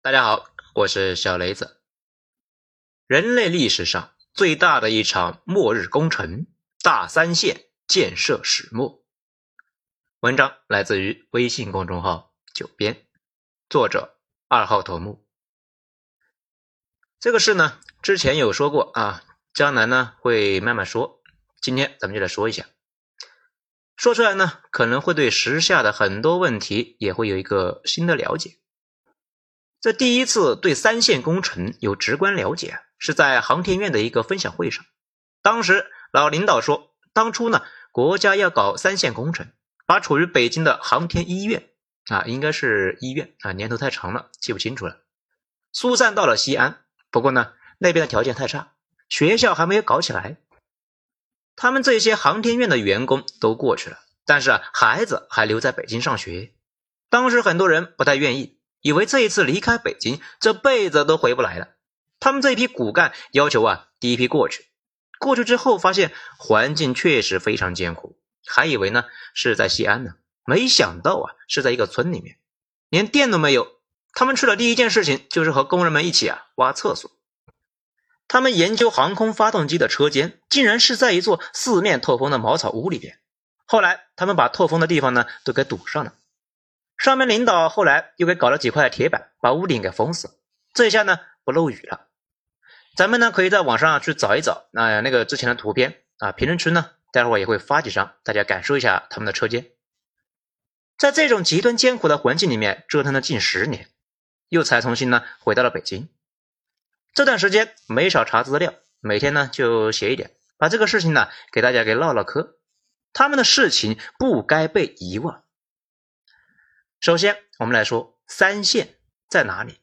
大家好，我是小雷子。人类历史上最大的一场末日工程——大三线建设始末。文章来自于微信公众号“九编”，作者二号头目。这个事呢，之前有说过啊，江南呢会慢慢说。今天咱们就来说一下，说出来呢，可能会对时下的很多问题也会有一个新的了解。这第一次对三线工程有直观了解，是在航天院的一个分享会上。当时老领导说，当初呢，国家要搞三线工程，把处于北京的航天医院啊，应该是医院啊，年头太长了，记不清楚了，疏散到了西安。不过呢，那边的条件太差，学校还没有搞起来。他们这些航天院的员工都过去了，但是啊，孩子还留在北京上学。当时很多人不太愿意。以为这一次离开北京，这辈子都回不来了。他们这一批骨干要求啊，第一批过去。过去之后发现环境确实非常艰苦，还以为呢是在西安呢，没想到啊是在一个村里面，连电都没有。他们去的第一件事情就是和工人们一起啊挖厕所。他们研究航空发动机的车间，竟然是在一座四面透风的茅草屋里边。后来他们把透风的地方呢都给堵上了。上面领导后来又给搞了几块铁板，把屋顶给封死，这一下呢不漏雨了。咱们呢可以在网上去找一找那那个之前的图片啊，评论区呢待会儿也会发几张，大家感受一下他们的车间。在这种极端艰苦的环境里面折腾了近十年，又才重新呢回到了北京。这段时间没少查资料，每天呢就写一点，把这个事情呢给大家给唠唠嗑。他们的事情不该被遗忘。首先，我们来说三线在哪里。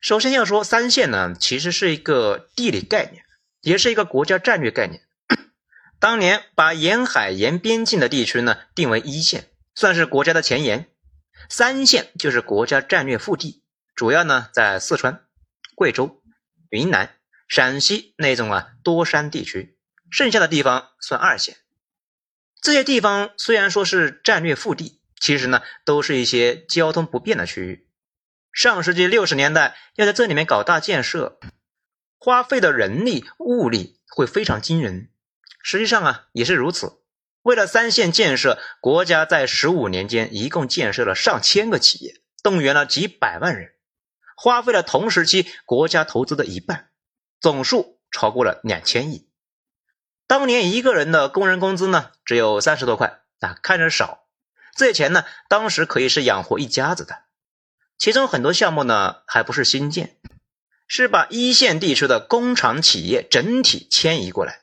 首先要说三线呢，其实是一个地理概念，也是一个国家战略概念。当年把沿海沿边境的地区呢定为一线，算是国家的前沿；三线就是国家战略腹地，主要呢在四川、贵州、云南、陕西那种啊多山地区，剩下的地方算二线。这些地方虽然说是战略腹地。其实呢，都是一些交通不便的区域。上世纪六十年代要在这里面搞大建设，花费的人力物力会非常惊人。实际上啊，也是如此。为了三线建设，国家在十五年间一共建设了上千个企业，动员了几百万人，花费了同时期国家投资的一半，总数超过了两千亿。当年一个人的工人工资呢，只有三十多块啊，看着少。这些钱呢，当时可以是养活一家子的。其中很多项目呢，还不是新建，是把一线地区的工厂企业整体迁移过来。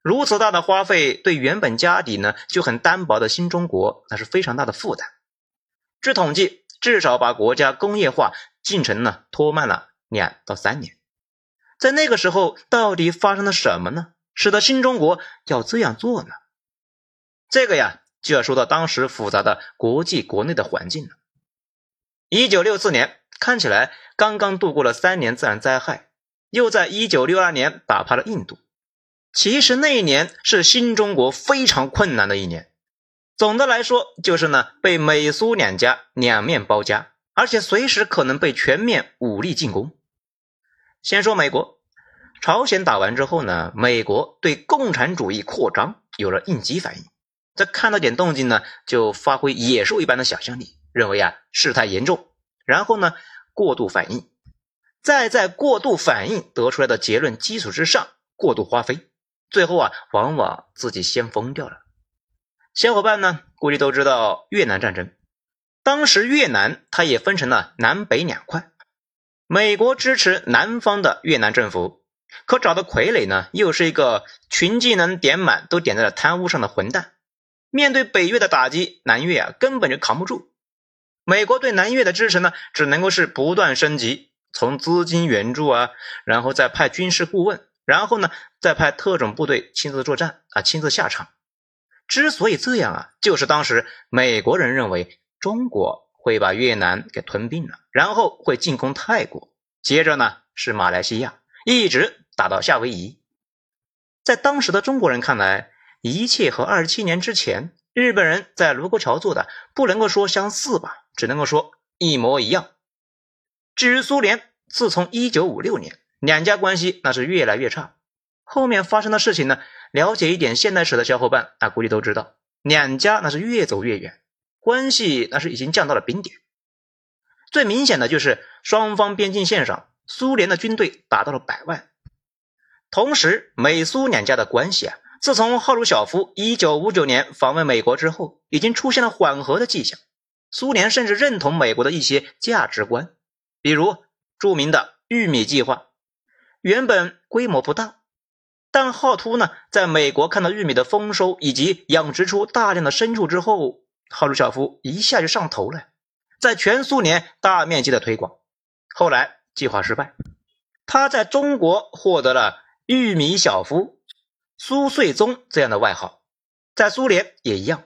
如此大的花费，对原本家底呢就很单薄的新中国，那是非常大的负担。据统计，至少把国家工业化进程呢拖慢了两到三年。在那个时候，到底发生了什么呢？使得新中国要这样做呢？这个呀。就要说到当时复杂的国际国内的环境了。一九六四年看起来刚刚度过了三年自然灾害，又在一九六二年打趴了印度。其实那一年是新中国非常困难的一年。总的来说，就是呢被美苏两家两面包夹，而且随时可能被全面武力进攻。先说美国，朝鲜打完之后呢，美国对共产主义扩张有了应激反应。这看到点动静呢，就发挥野兽一般的想象力，认为啊事态严重，然后呢过度反应，再在过度反应得出来的结论基础之上过度花费，最后啊往往自己先疯掉了。小伙伴呢估计都知道越南战争，当时越南它也分成了南北两块，美国支持南方的越南政府，可找的傀儡呢又是一个群技能点满都点在了贪污上的混蛋。面对北越的打击，南越啊根本就扛不住。美国对南越的支持呢，只能够是不断升级，从资金援助啊，然后再派军事顾问，然后呢再派特种部队亲自作战啊，亲自下场。之所以这样啊，就是当时美国人认为中国会把越南给吞并了，然后会进攻泰国，接着呢是马来西亚，一直打到夏威夷。在当时的中国人看来，一切和二十七年之前日本人在卢沟桥做的不能够说相似吧，只能够说一模一样。至于苏联，自从一九五六年，两家关系那是越来越差。后面发生的事情呢？了解一点现代史的小伙伴啊，估计都知道，两家那是越走越远，关系那是已经降到了冰点。最明显的就是双方边境线上，苏联的军队达到了百万。同时，美苏两家的关系啊，自从赫鲁晓夫一九五九年访问美国之后，已经出现了缓和的迹象。苏联甚至认同美国的一些价值观，比如著名的玉米计划，原本规模不大，但浩突呢，在美国看到玉米的丰收以及养殖出大量的牲畜之后，赫鲁晓夫一下就上头了。在全苏联大面积的推广，后来计划失败，他在中国获得了“玉米小夫”、“苏穗宗”这样的外号，在苏联也一样，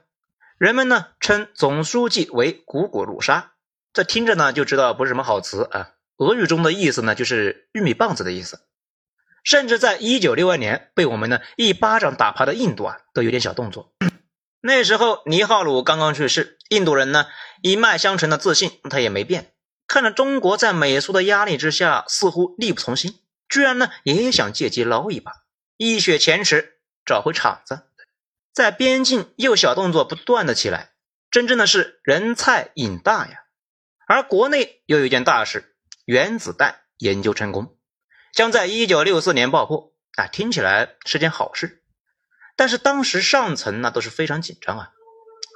人们呢称总书记为“古古鲁沙”，这听着呢就知道不是什么好词啊。俄语中的意思呢就是玉米棒子的意思，甚至在一九六二年被我们呢一巴掌打趴的印度啊都有点小动作。那时候尼赫鲁刚刚去世，印度人呢一脉相承的自信他也没变。看着中国在美苏的压力之下似乎力不从心，居然呢也想借机捞一把，一雪前耻，找回场子。在边境又小动作不断的起来，真正的是人菜瘾大呀。而国内又有一件大事，原子弹研究成功，将在一九六四年爆破啊，听起来是件好事。但是当时上层那都是非常紧张啊，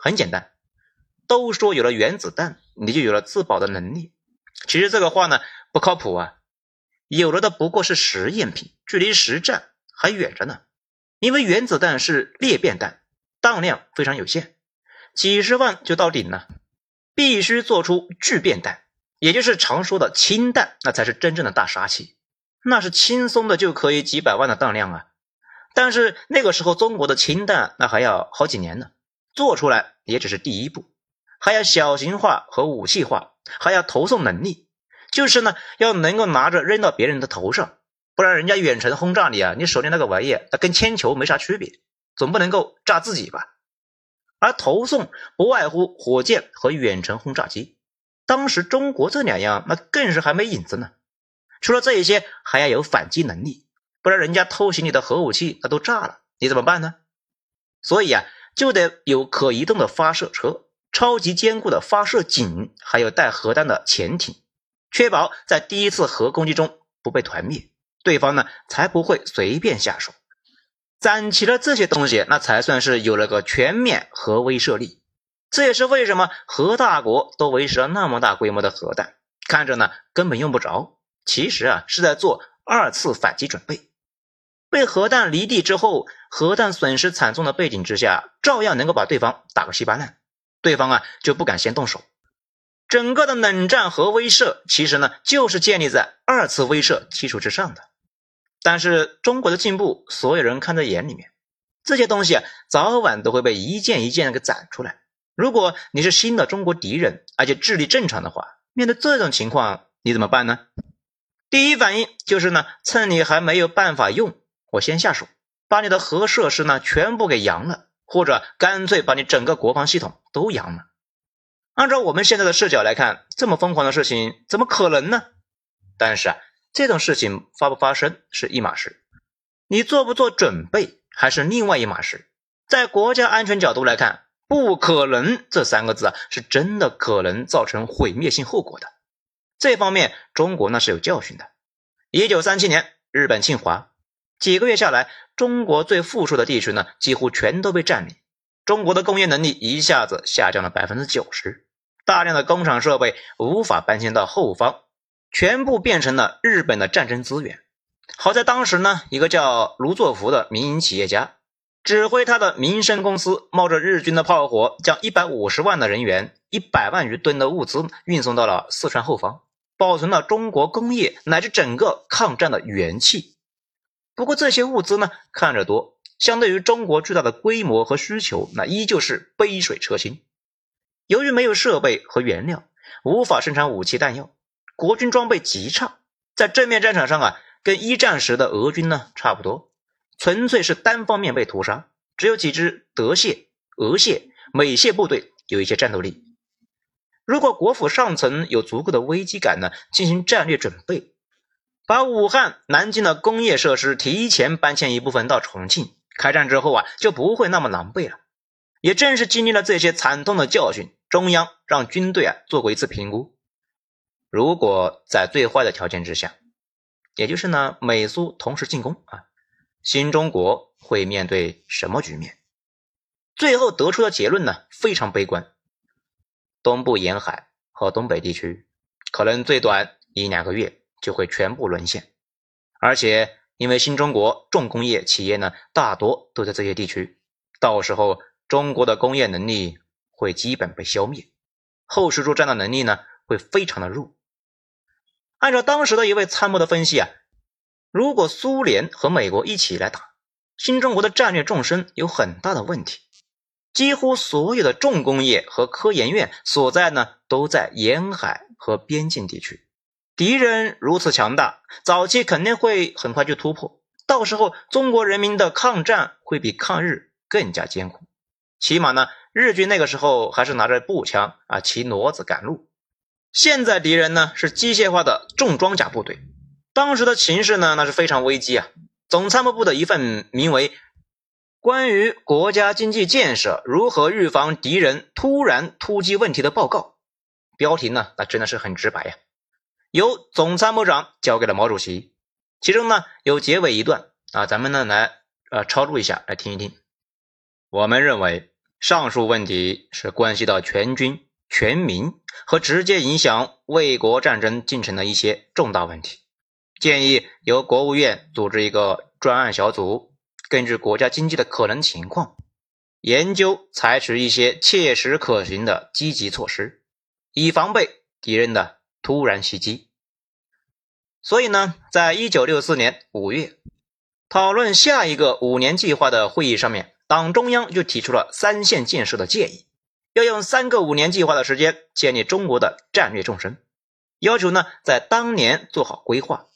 很简单，都说有了原子弹，你就有了自保的能力。其实这个话呢不靠谱啊，有了的不过是实验品，距离实战还远着呢。因为原子弹是裂变弹，当量非常有限，几十万就到顶了，必须做出聚变弹，也就是常说的氢弹，那才是真正的大杀器，那是轻松的就可以几百万的当量啊。但是那个时候，中国的氢弹那还要好几年呢，做出来也只是第一步，还要小型化和武器化，还要投送能力，就是呢要能够拿着扔到别人的头上，不然人家远程轰炸你啊，你手里那个玩意，那跟铅球没啥区别，总不能够炸自己吧？而投送不外乎火箭和远程轰炸机，当时中国这两样那更是还没影子呢。除了这一些，还要有反击能力。不然人家偷袭你的核武器，那都炸了，你怎么办呢？所以啊，就得有可移动的发射车、超级坚固的发射井，还有带核弹的潜艇，确保在第一次核攻击中不被团灭，对方呢才不会随便下手。攒齐了这些东西，那才算是有了个全面核威慑力。这也是为什么核大国都维持了那么大规模的核弹，看着呢根本用不着，其实啊是在做二次反击准备。被核弹离地之后，核弹损失惨重的背景之下，照样能够把对方打个稀巴烂，对方啊就不敢先动手。整个的冷战核威慑，其实呢就是建立在二次威慑基础之上的。但是中国的进步，所有人看在眼里面，这些东西啊早晚都会被一件一件的给攒出来。如果你是新的中国敌人，而且智力正常的话，面对这种情况，你怎么办呢？第一反应就是呢，趁你还没有办法用。我先下手，把你的核设施呢全部给扬了，或者干脆把你整个国防系统都扬了。按照我们现在的视角来看，这么疯狂的事情怎么可能呢？但是啊，这种事情发不发生是一码事，你做不做准备还是另外一码事。在国家安全角度来看，不可能这三个字啊，是真的可能造成毁灭性后果的。这方面中国那是有教训的。一九三七年，日本侵华。几个月下来，中国最富庶的地区呢，几乎全都被占领。中国的工业能力一下子下降了百分之九十，大量的工厂设备无法搬迁到后方，全部变成了日本的战争资源。好在当时呢，一个叫卢作孚的民营企业家，指挥他的民生公司，冒着日军的炮火，将一百五十万的人员、一百万余吨的物资运送到了四川后方，保存了中国工业乃至整个抗战的元气。不过这些物资呢，看着多，相对于中国巨大的规模和需求，那依旧是杯水车薪。由于没有设备和原料，无法生产武器弹药，国军装备极差，在正面战场上啊，跟一战时的俄军呢差不多，纯粹是单方面被屠杀，只有几支德械、俄械、美械部队有一些战斗力。如果国府上层有足够的危机感呢，进行战略准备，把武汉、南京的工业设施提前搬迁一部分到重庆，开战之后啊，就不会那么狼狈了。也正是经历了这些惨痛的教训，中央让军队啊做过一次评估，如果在最坏的条件之下，也就是呢美苏同时进攻啊，新中国会面对什么局面？最后得出的结论呢非常悲观，东部沿海和东北地区可能最短一两个月就会全部沦陷，而且因为新中国重工业企业呢大多都在这些地区，到时候。中国的工业能力会基本被消灭，后续作战的能力呢会非常的弱。按照当时的一位参谋的分析啊，如果苏联和美国一起来打，新中国的战略纵深有很大的问题。几乎所有的重工业和科研院所在呢都在沿海和边境地区，敌人如此强大，早期肯定会很快就突破，到时候中国人民的抗战会比抗日更加艰苦。起码呢，日军那个时候还是拿着步枪啊，骑骡子赶路。现在敌人呢是机械化的重装甲部队。当时的情势呢，那是非常危机啊。总参谋部的一份名为《关于国家经济建设如何预防敌人突然突击问题的报告》，标题呢，那真的是很直白呀。由总参谋长交给了毛主席。其中呢有结尾一段啊，咱们呢来呃抄录一下，来听一听。我们认为，上述问题是关系到全军全民和直接影响卫国战争进程的一些重大问题。建议由国务院组织一个专案小组，根据国家经济的可能情况，研究采取一些切实可行的积极措施，以防备敌人的突然袭击。所以呢，在一九六四年五月，讨论下一个五年计划的会议上面。党中央就提出了三线建设的建议，要用三个五年计划的时间建立中国的战略纵深，要求呢在当年做好规划。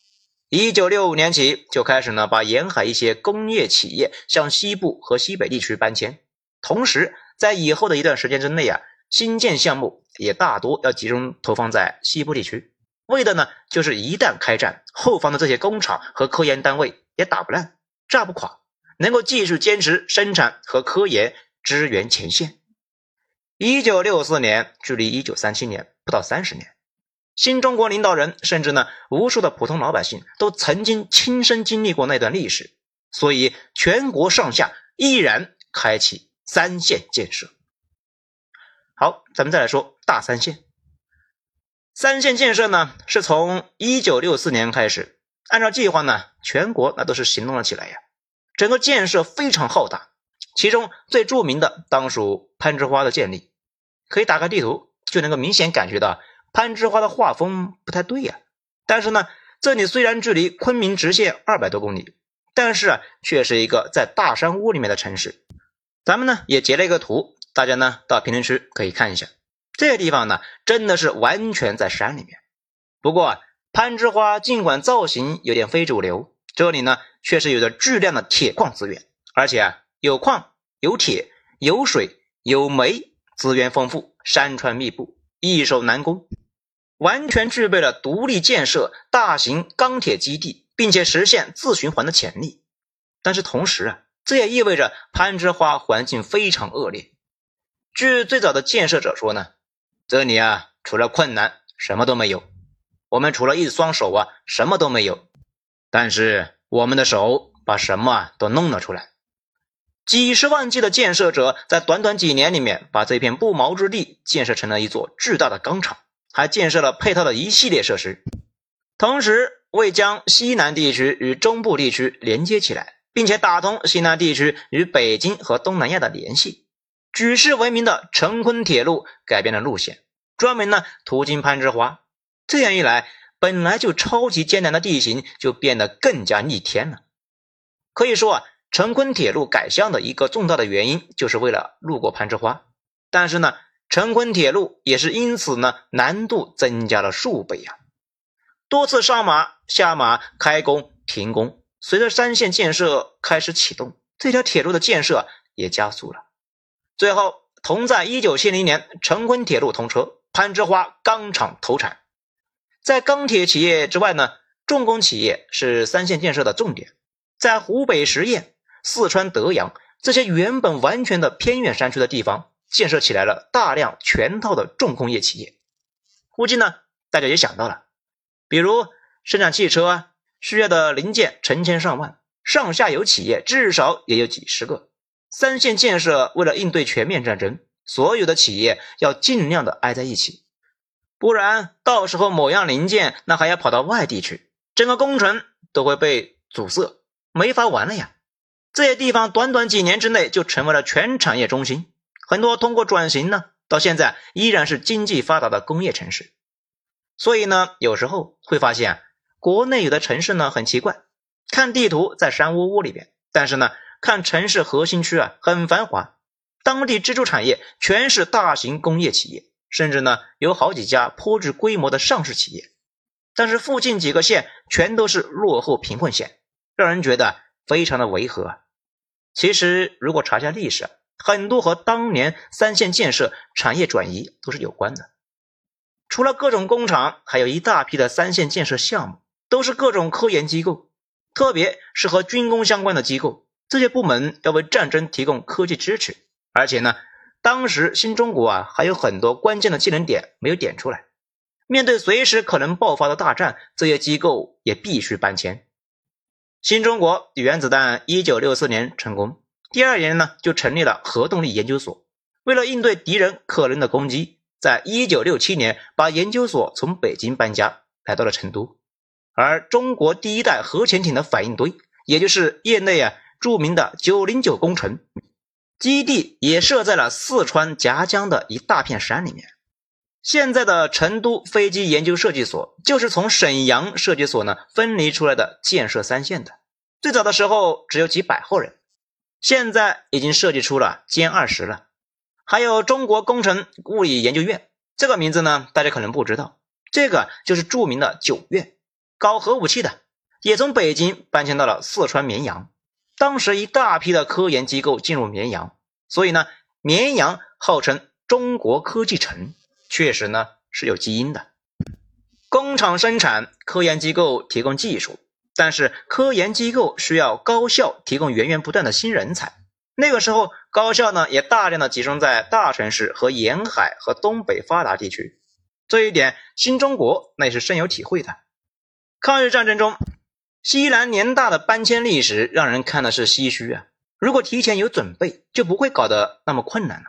一九六五年起就开始呢把沿海一些工业企业向西部和西北地区搬迁，同时在以后的一段时间之内啊，新建项目也大多要集中投放在西部地区，为的呢就是一旦开战，后方的这些工厂和科研单位也打不烂，炸不垮。能够继续坚持生产和科研，支援前线。一九六四年距离一九三七年不到三十年，新中国领导人甚至呢无数的普通老百姓都曾经亲身经历过那段历史，所以全国上下毅然开启三线建设。好，咱们再来说大三线。三线建设呢是从一九六四年开始，按照计划呢，全国那都是行动了起来呀。整个建设非常浩大，其中最著名的当属攀枝花的建立。可以打开地图，就能够明显感觉到攀枝花的画风不太对呀。但是呢，这里虽然距离昆明直线二百多公里，但是啊，却是一个在大山窝里面的城市。咱们呢也截了一个图，大家呢到评论区可以看一下。这个地方呢，真的是完全在山里面。不过啊攀枝花尽管造型有点非主流。这里呢，确实有着巨量的铁矿资源，而且啊，有矿、有铁、有水、有煤，资源丰富，山川密布，易守难攻，完全具备了独立建设大型钢铁基地，并且实现自循环的潜力。但是同时啊，这也意味着攀枝花环境非常恶劣。据最早的建设者说呢，这里啊，除了困难，什么都没有。我们除了一双手啊，什么都没有。但是我们的手把什么都弄了出来，几十万计的建设者在短短几年里面，把这片不毛之地建设成了一座巨大的钢厂，还建设了配套的一系列设施，同时为将西南地区与中部地区连接起来，并且打通西南地区与北京和东南亚的联系，举世闻名的成昆铁路改变了路线，专门呢途经攀枝花，这样一来。本来就超级艰难的地形就变得更加逆天了。可以说啊，成昆铁路改向的一个重大的原因，就是为了路过攀枝花。但是呢，成昆铁路也是因此呢，难度增加了数倍呀。多次上马下马、开工停工，随着三线建设开始启动，这条铁路的建设也加速了。最后，同在一九七零年成昆铁路通车，攀枝花钢厂投产。在钢铁企业之外呢，重工企业是三线建设的重点。在湖北十堰、四川德阳这些原本完全的偏远山区的地方，建设起来了大量全套的重工业企业。估计呢，大家也想到了，比如生产汽车啊，需要的零件成千上万，上下游企业至少也有几十个。三线建设为了应对全面战争，所有的企业要尽量的挨在一起。不然，到时候某样零件那还要跑到外地去，整个工程都会被阻塞，没法玩了呀。这些地方短短几年之内就成为了全产业中心，很多通过转型呢，到现在依然是经济发达的工业城市。所以呢，有时候会发现，国内有的城市呢很奇怪，看地图在山窝窝里边，但是呢，看城市核心区啊很繁华，当地支柱产业全是大型工业企业。甚至呢，有好几家颇具规模的上市企业，但是附近几个县全都是落后贫困县，让人觉得非常的违和。其实，如果查下历史，很多和当年三线建设、产业转移都是有关的。除了各种工厂，还有一大批的三线建设项目，都是各种科研机构，特别是和军工相关的机构。这些部门要为战争提供科技支持，而且呢。当时新中国啊，还有很多关键的技能点没有点出来。面对随时可能爆发的大战，这些机构也必须搬迁。新中国原子弹一九六四年成功，第二年呢就成立了核动力研究所。为了应对敌人可能的攻击，在一九六七年把研究所从北京搬家来到了成都。而中国第一代核潜艇的反应堆，也就是业内啊著名的九零九工程。基地也设在了四川夹江的一大片山里面。现在的成都飞机研究设计所就是从沈阳设计所呢分离出来的，建设三线的。最早的时候只有几百号人，现在已经设计出了歼二十了。还有中国工程物理研究院这个名字呢，大家可能不知道，这个就是著名的九院，搞核武器的，也从北京搬迁到了四川绵阳。当时一大批的科研机构进入绵阳，所以呢，绵阳号称中国科技城，确实呢是有基因的。工厂生产，科研机构提供技术，但是科研机构需要高校提供源源不断的新人才。那个时候，高校呢也大量的集中在大城市和沿海和东北发达地区，这一点新中国那也是深有体会的。抗日战争中。西南联大的搬迁历史让人看的是唏嘘啊！如果提前有准备，就不会搞得那么困难了。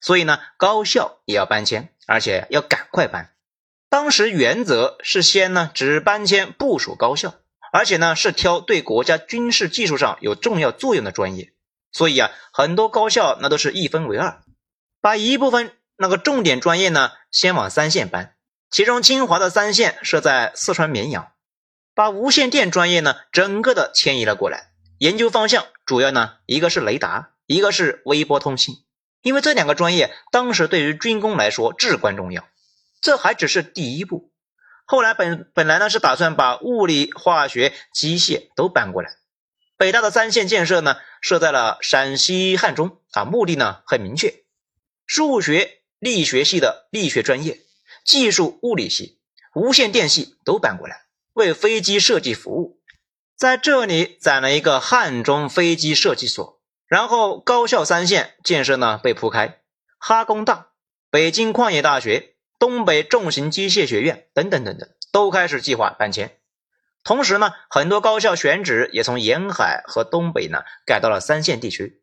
所以呢，高校也要搬迁，而且要赶快搬。当时原则是先呢只搬迁部属高校，而且呢是挑对国家军事技术上有重要作用的专业。所以啊，很多高校那都是一分为二，把一部分那个重点专业呢先往三线搬，其中清华的三线设在四川绵阳。把无线电专业呢，整个的迁移了过来，研究方向主要呢，一个是雷达，一个是微波通信，因为这两个专业当时对于军工来说至关重要。这还只是第一步，后来本本来呢是打算把物理、化学、机械都搬过来。北大的三线建设呢，设在了陕西汉中啊，目的呢很明确，数学、力学系的力学专业，技术物理系、无线电系都搬过来。为飞机设计服务，在这里攒了一个汉中飞机设计所，然后高校三线建设呢被铺开，哈工大、北京矿业大学、东北重型机械学院等等等等都开始计划搬迁。同时呢，很多高校选址也从沿海和东北呢改到了三线地区。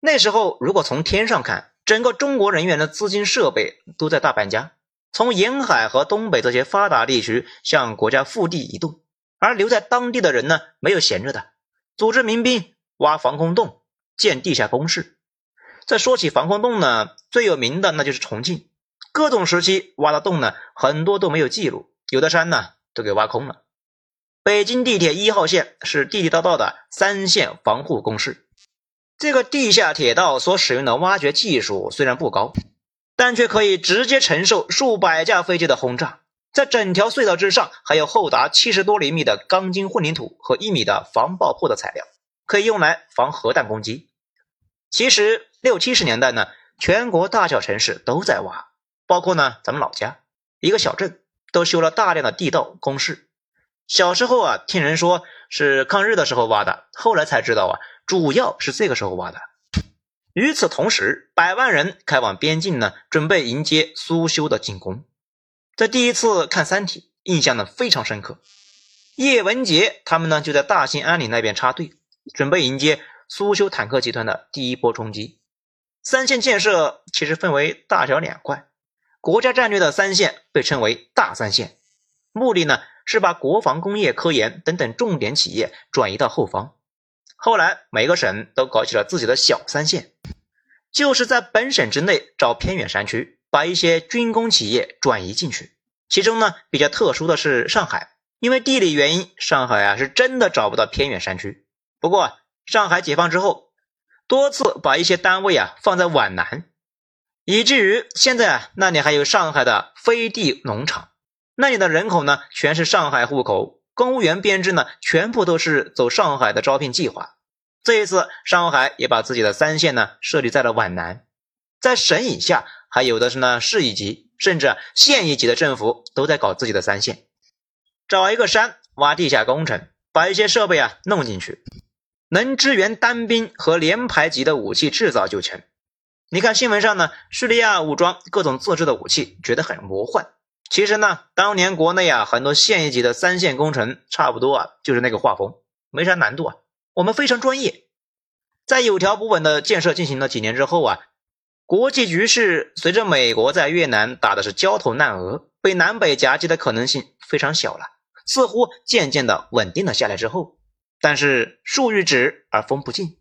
那时候，如果从天上看，整个中国人员的资金设备都在大搬家。从沿海和东北这些发达地区向国家腹地移动，而留在当地的人呢，没有闲着的，组织民兵挖防空洞、建地下工事。再说起防空洞呢，最有名的那就是重庆，各种时期挖的洞呢，很多都没有记录，有的山呢都给挖空了。北京地铁一号线是地地道道的三线防护工事，这个地下铁道所使用的挖掘技术虽然不高。但却可以直接承受数百架飞机的轰炸，在整条隧道之上还有厚达七十多厘米的钢筋混凝土和一米的防爆破的材料，可以用来防核弹攻击。其实六七十年代呢，全国大小城市都在挖，包括呢咱们老家一个小镇，都修了大量的地道工事。小时候啊，听人说是抗日的时候挖的，后来才知道啊，主要是这个时候挖的。与此同时，百万人开往边境呢，准备迎接苏修的进攻。在第一次看《三体》，印象呢非常深刻。叶文洁他们呢就在大兴安岭那边插队，准备迎接苏修坦克集团的第一波冲击。三线建设其实分为大小两块，国家战略的三线被称为大三线，目的呢是把国防、工业、科研等等重点企业转移到后方。后来每个省都搞起了自己的小三线，就是在本省之内找偏远山区，把一些军工企业转移进去。其中呢比较特殊的是上海。因为地理原因，上海啊是真的找不到偏远山区。不过，上海解放之后，多次把一些单位啊放在皖南，以至于现在啊那里还有上海的飞地农场，那里的人口呢全是上海户口，公务员编制呢全部都是走上海的招聘计划。这一次，上海也把自己的三线呢设立在了皖南，在省以下，还有的是呢市一级甚至县一级的政府都在搞自己的三线。找一个山挖地下工程，把一些设备啊弄进去，能支援单兵和连排级的武器制造就成。你看新闻上呢，叙利亚武装各种自制的武器，觉得很魔幻。其实呢，当年国内啊很多县一级的三线工程，差不多啊就是那个画风，没啥难度啊。我们非常专业，在有条不紊的建设进行了几年之后啊，国际局势随着美国在越南打的是焦头烂额，被南北夹击的可能性非常小了。似乎渐渐的稳定了下来之后，但是树欲直而风不静。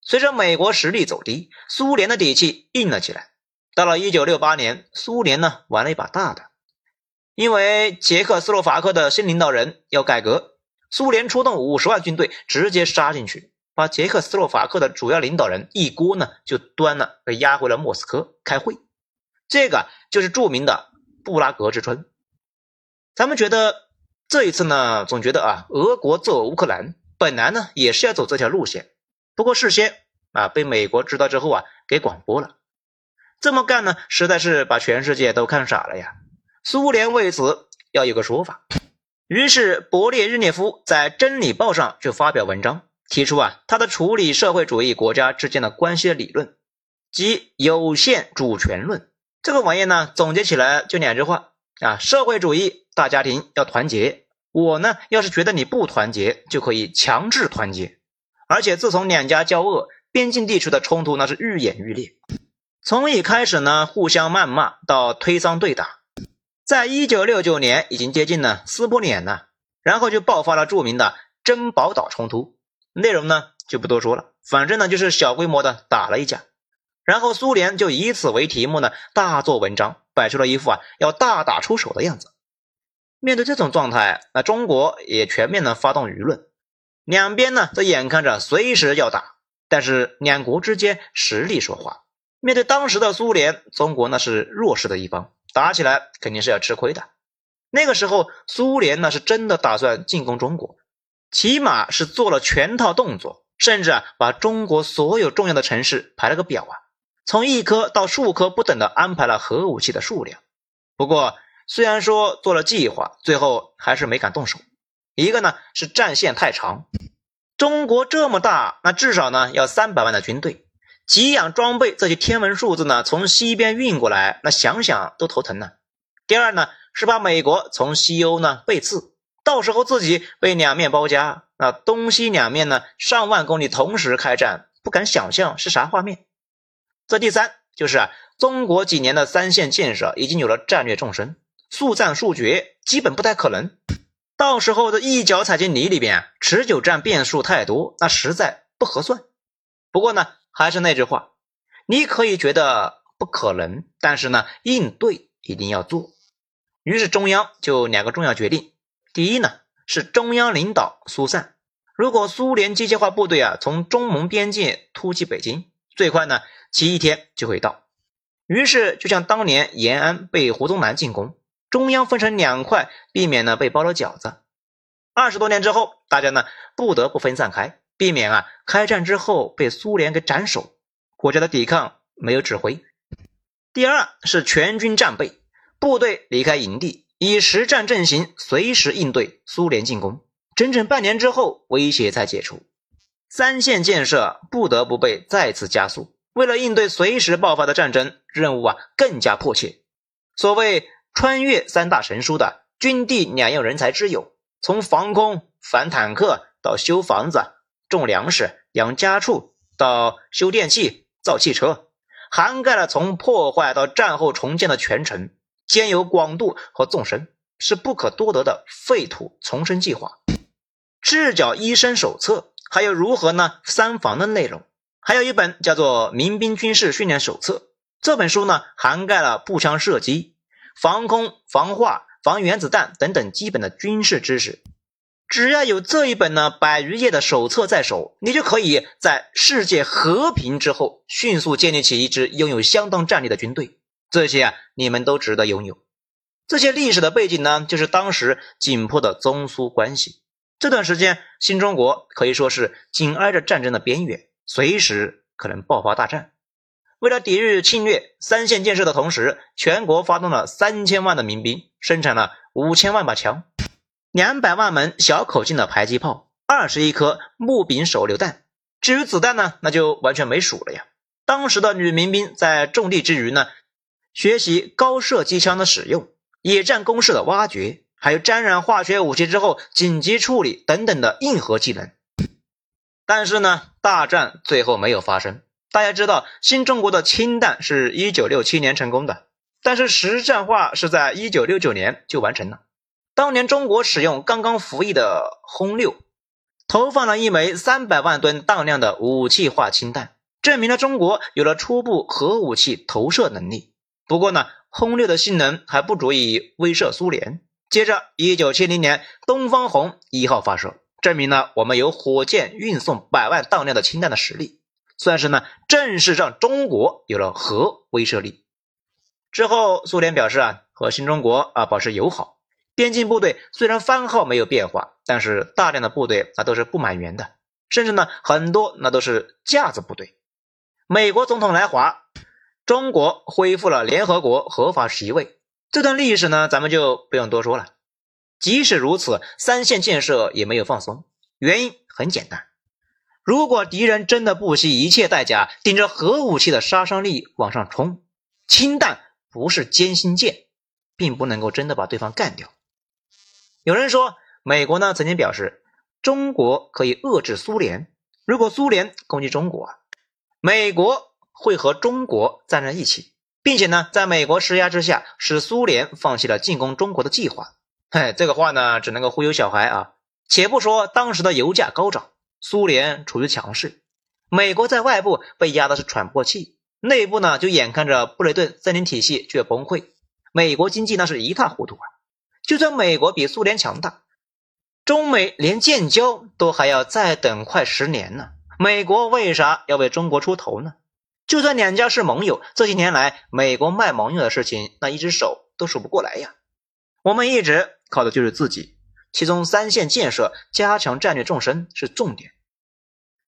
随着美国实力走低，苏联的底气硬了起来。到了一九六八年，苏联呢玩了一把大的，因为捷克斯洛伐克的新领导人要改革，苏联出动五十万军队直接杀进去，把捷克斯洛伐克的主要领导人一锅呢就端了，被押回了莫斯科开会。这个就是著名的布拉格之春。咱们觉得。这一次呢，总觉得啊，俄国揍乌克兰本来呢也是要走这条路线，不过事先啊被美国知道之后啊给广播了。这么干呢，实在是把全世界都看傻了呀。苏联为此要有个说法，于是勃列日涅夫在《真理报》上就发表文章，提出啊他的处理社会主义国家之间的关系的理论，即有限主权论。这个玩意呢，总结起来就两句话啊：社会主义。大家庭要团结，我呢要是觉得你不团结，就可以强制团结。而且自从两家交恶，边境地区的冲突那是愈演愈烈，从一开始呢互相谩骂到推搡对打，在一九六九年已经接近了撕破脸了，然后就爆发了著名的珍宝岛冲突，内容呢就不多说了，反正呢就是小规模的打了一架，然后苏联就以此为题目呢大做文章，摆出了一副啊要大打出手的样子。面对这种状态，那中国也全面的发动舆论，两边呢都眼看着随时要打，但是两国之间实力说话。面对当时的苏联，中国那是弱势的一方，打起来肯定是要吃亏的。那个时候，苏联呢是真的打算进攻中国，起码是做了全套动作，甚至啊把中国所有重要的城市排了个表啊，从一颗到数颗不等的安排了核武器的数量。不过，虽然说做了计划，最后还是没敢动手。一个呢是战线太长，中国这么大，那至少呢要三百万的军队，给养装备这些天文数字呢从西边运过来，那想想都头疼呢。第二呢是把美国从西欧呢背刺，到时候自己被两面包夹，那东西两面呢上万公里同时开战，不敢想象是啥画面。这第三就是啊，中国几年的三线建设已经有了战略纵深。速战速决基本不太可能，到时候这一脚踩进泥里边，持久战变数太多，那实在不合算。不过呢，还是那句话，你可以觉得不可能，但是呢，应对一定要做。于是中央就两个重要决定：第一呢，是中央领导疏散，如果苏联机械化部队啊从中蒙边界突击北京，最快呢其一天就会到。于是就像当年延安被胡宗南进攻。中央分成两块，避免呢被包了饺子。二十多年之后，大家呢不得不分散开，避免啊开战之后被苏联给斩首。国家的抵抗没有指挥。第二是全军战备，部队离开营地，以实战阵型随时应对苏联进攻。整整半年之后，威胁才解除，三线建设不得不被再次加速。为了应对随时爆发的战争，任务啊更加迫切。所谓穿越三大神书的军地两用人才之友，从防空、反坦克到修房子、种粮食、养家畜，到修电器、造汽车，涵盖了从破坏到战后重建的全程，兼有广度和纵深，是不可多得的废土重生计划。赤脚医生手册，还有如何呢三防的内容。还有一本叫做《民兵军事训练手册》，这本书呢涵盖了步枪射击、防空、防化、防原子弹等等基本的军事知识。只要有这一本呢百余页的手册在手，你就可以在世界和平之后迅速建立起一支拥有相当战力的军队。这些啊，你们都值得拥有。这些历史的背景呢，就是当时紧迫的中苏关系。这段时间，新中国可以说是紧挨着战争的边缘。随时可能爆发大战。为了抵御侵略，三线建设的同时，全国发动了三千万的民兵，生产了五千万把枪，两百万门小口径的迫击炮，二十一颗木柄手榴弹。至于子弹呢，那就完全没数了呀。当时的女民兵在种地之余呢，学习高射机枪的使用、野战工事的挖掘，还有沾染化学武器之后紧急处理等等的硬核技能。但是呢，大战最后没有发生。大家知道，新中国的氢弹是一九六七年成功的，但是实战化是在一九六九年就完成了。当年中国使用刚刚服役的轰六，投放了一枚三百万吨当量的武器化氢弹，证明了中国有了初步核武器投射能力。不过呢，轰六的性能还不足以威慑苏联。接着，一九七零年，东方红一号发射。证明了我们有火箭运送百万当量的氢弹的实力，算是呢正式让中国有了核威慑力。之后，苏联表示啊和新中国啊保持友好，边境部队虽然番号没有变化，但是大量的部队那都是不满员的，甚至呢很多那都是架子部队。美国总统来华，中国恢复了联合国合法席位，这段历史呢咱们就不用多说了。即使如此，三线建设也没有放松。原因很简单：如果敌人真的不惜一切代价顶着核武器的杀伤力往上冲，氢弹不是歼心箭，并不能够真的把对方干掉。有人说，美国呢曾经表示，中国可以遏制苏联，如果苏联攻击中国，美国会和中国站在一起，并且呢，在美国施压之下，使苏联放弃了进攻中国的计划。嘿，这个话呢，只能够忽悠小孩啊。且不说当时的油价高涨，苏联处于强势，美国在外部被压的是喘不过气，内部呢就眼看着布雷顿森林体系就要崩溃，美国经济那是一塌糊涂啊。就算美国比苏联强大，中美连建交都还要再等快十年呢。美国为啥要为中国出头呢？就算两家是盟友，这些年来美国卖盟友的事情，那一只手都数不过来呀。我们一直。靠的就是自己，其中三线建设加强战略纵深是重点。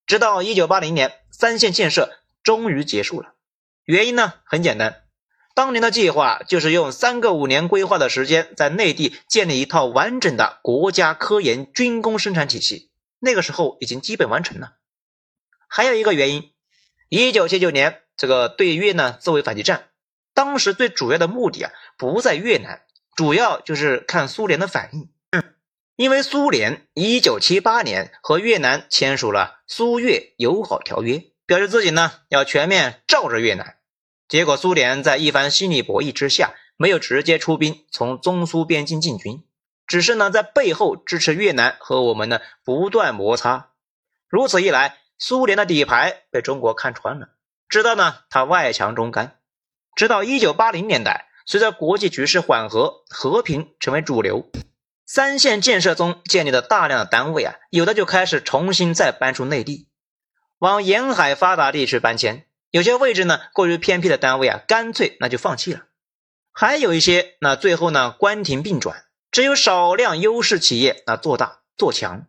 直到一九八零年，三线建设终于结束了。原因呢很简单，当年的计划就是用三个五年规划的时间，在内地建立一套完整的国家科研军工生产体系。那个时候已经基本完成了。还有一个原因，一九七九年这个对越呢自卫反击战，当时最主要的目的啊不在越南。主要就是看苏联的反应，因为苏联一九七八年和越南签署了苏越友好条约，表示自己呢要全面罩着越南。结果苏联在一番心理博弈之下，没有直接出兵从中苏边境进军，只是呢在背后支持越南和我们呢不断摩擦。如此一来，苏联的底牌被中国看穿了，知道呢他外强中干。直到一九八零年代。随着国际局势缓和，和平成为主流，三线建设中建立的大量的单位啊，有的就开始重新再搬出内地，往沿海发达地区搬迁；有些位置呢过于偏僻的单位啊，干脆那就放弃了；还有一些那最后呢关停并转，只有少量优势企业那做大做强。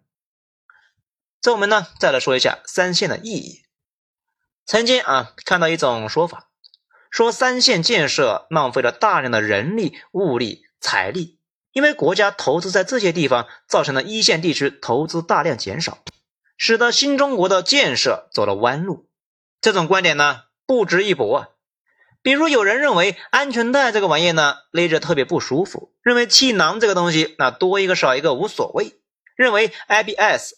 这我们呢再来说一下三线的意义。曾经啊看到一种说法。说三线建设浪费了大量的人力、物力、财力，因为国家投资在这些地方，造成了一线地区投资大量减少，使得新中国的建设走了弯路。这种观点呢，不值一驳啊。比如有人认为安全带这个玩意呢勒着特别不舒服，认为气囊这个东西那多一个少一个无所谓，认为 ABS、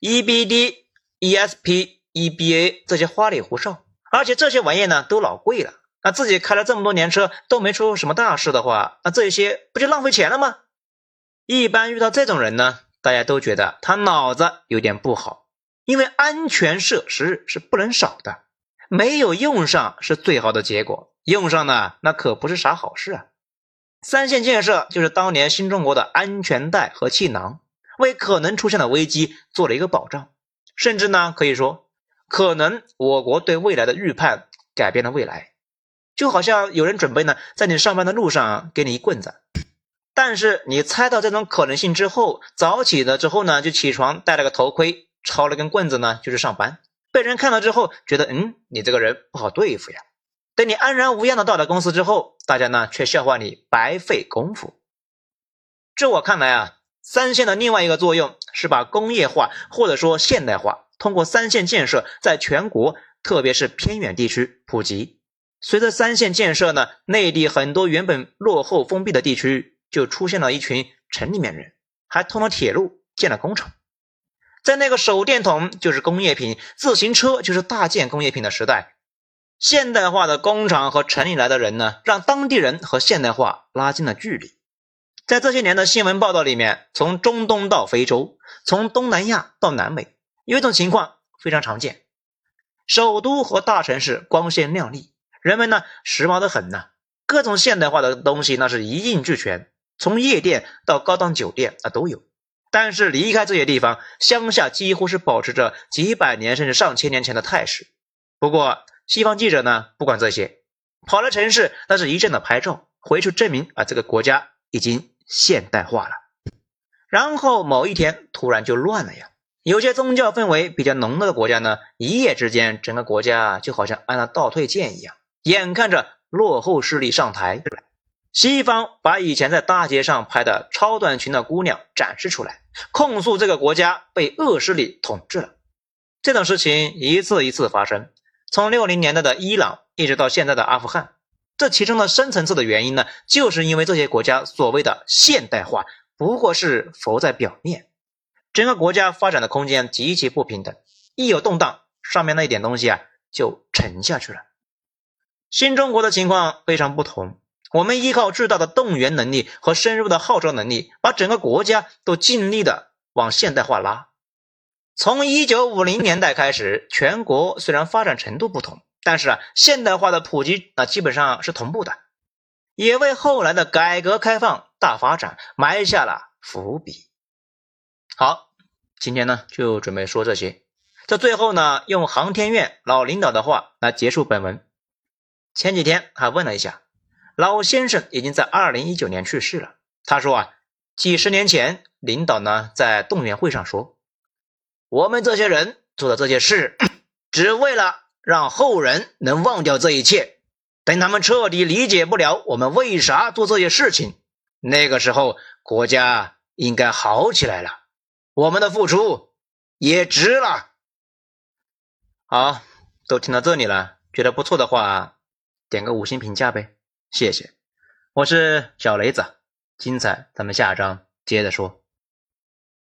EBD、ESP、EBA 这些花里胡哨，而且这些玩意呢都老贵了。那自己开了这么多年车都没出什么大事的话，那这些不就浪费钱了吗？一般遇到这种人呢，大家都觉得他脑子有点不好，因为安全设施是不能少的，没有用上是最好的结果，用上呢那可不是啥好事啊。三线建设就是当年新中国的安全带和气囊，为可能出现的危机做了一个保障，甚至呢可以说，可能我国对未来的预判改变了未来。就好像有人准备呢，在你上班的路上给你一棍子，但是你猜到这种可能性之后，早起了之后呢，就起床戴了个头盔，抄了根棍子呢，就去上班。被人看到之后，觉得嗯，你这个人不好对付呀。等你安然无恙的到了公司之后，大家呢却笑话你白费功夫。这我看来啊，三线的另外一个作用是把工业化或者说现代化通过三线建设在全国，特别是偏远地区普及。随着三线建设呢，内地很多原本落后封闭的地区就出现了一群城里面人，还通了铁路，建了工厂。在那个手电筒就是工业品，自行车就是大件工业品的时代，现代化的工厂和城里来的人呢，让当地人和现代化拉近了距离。在这些年的新闻报道里面，从中东到非洲，从东南亚到南美，有一种情况非常常见：首都和大城市光鲜亮丽。人们呢，时髦的很呐，各种现代化的东西那是一应俱全，从夜店到高档酒店啊都有。但是离开这些地方，乡下几乎是保持着几百年甚至上千年前的态势。不过西方记者呢，不管这些，跑了城市那是一阵的拍照，回去证明啊这个国家已经现代化了。然后某一天突然就乱了呀。有些宗教氛围比较浓的国家呢，一夜之间整个国家就好像按了倒退键一样。眼看着落后势力上台，西方把以前在大街上拍的超短裙的姑娘展示出来，控诉这个国家被恶势力统治了。这种事情一次一次发生，从六零年代的伊朗一直到现在的阿富汗，这其中的深层次的原因呢，就是因为这些国家所谓的现代化不过是浮在表面，整个国家发展的空间极其不平等，一有动荡，上面那一点东西啊就沉下去了。新中国的情况非常不同，我们依靠巨大的动员能力和深入的号召能力，把整个国家都尽力的往现代化拉。从一九五零年代开始，全国虽然发展程度不同，但是啊，现代化的普及那基本上是同步的，也为后来的改革开放大发展埋下了伏笔。好，今天呢就准备说这些，在最后呢，用航天院老领导的话来结束本文。前几天还问了一下，老先生已经在二零一九年去世了。他说啊，几十年前领导呢在动员会上说，我们这些人做的这些事，只为了让后人能忘掉这一切。等他们彻底理解不了我们为啥做这些事情，那个时候国家应该好起来了，我们的付出也值了。好，都听到这里了，觉得不错的话。点个五星评价呗，谢谢。我是小雷子，精彩咱们下章接着说。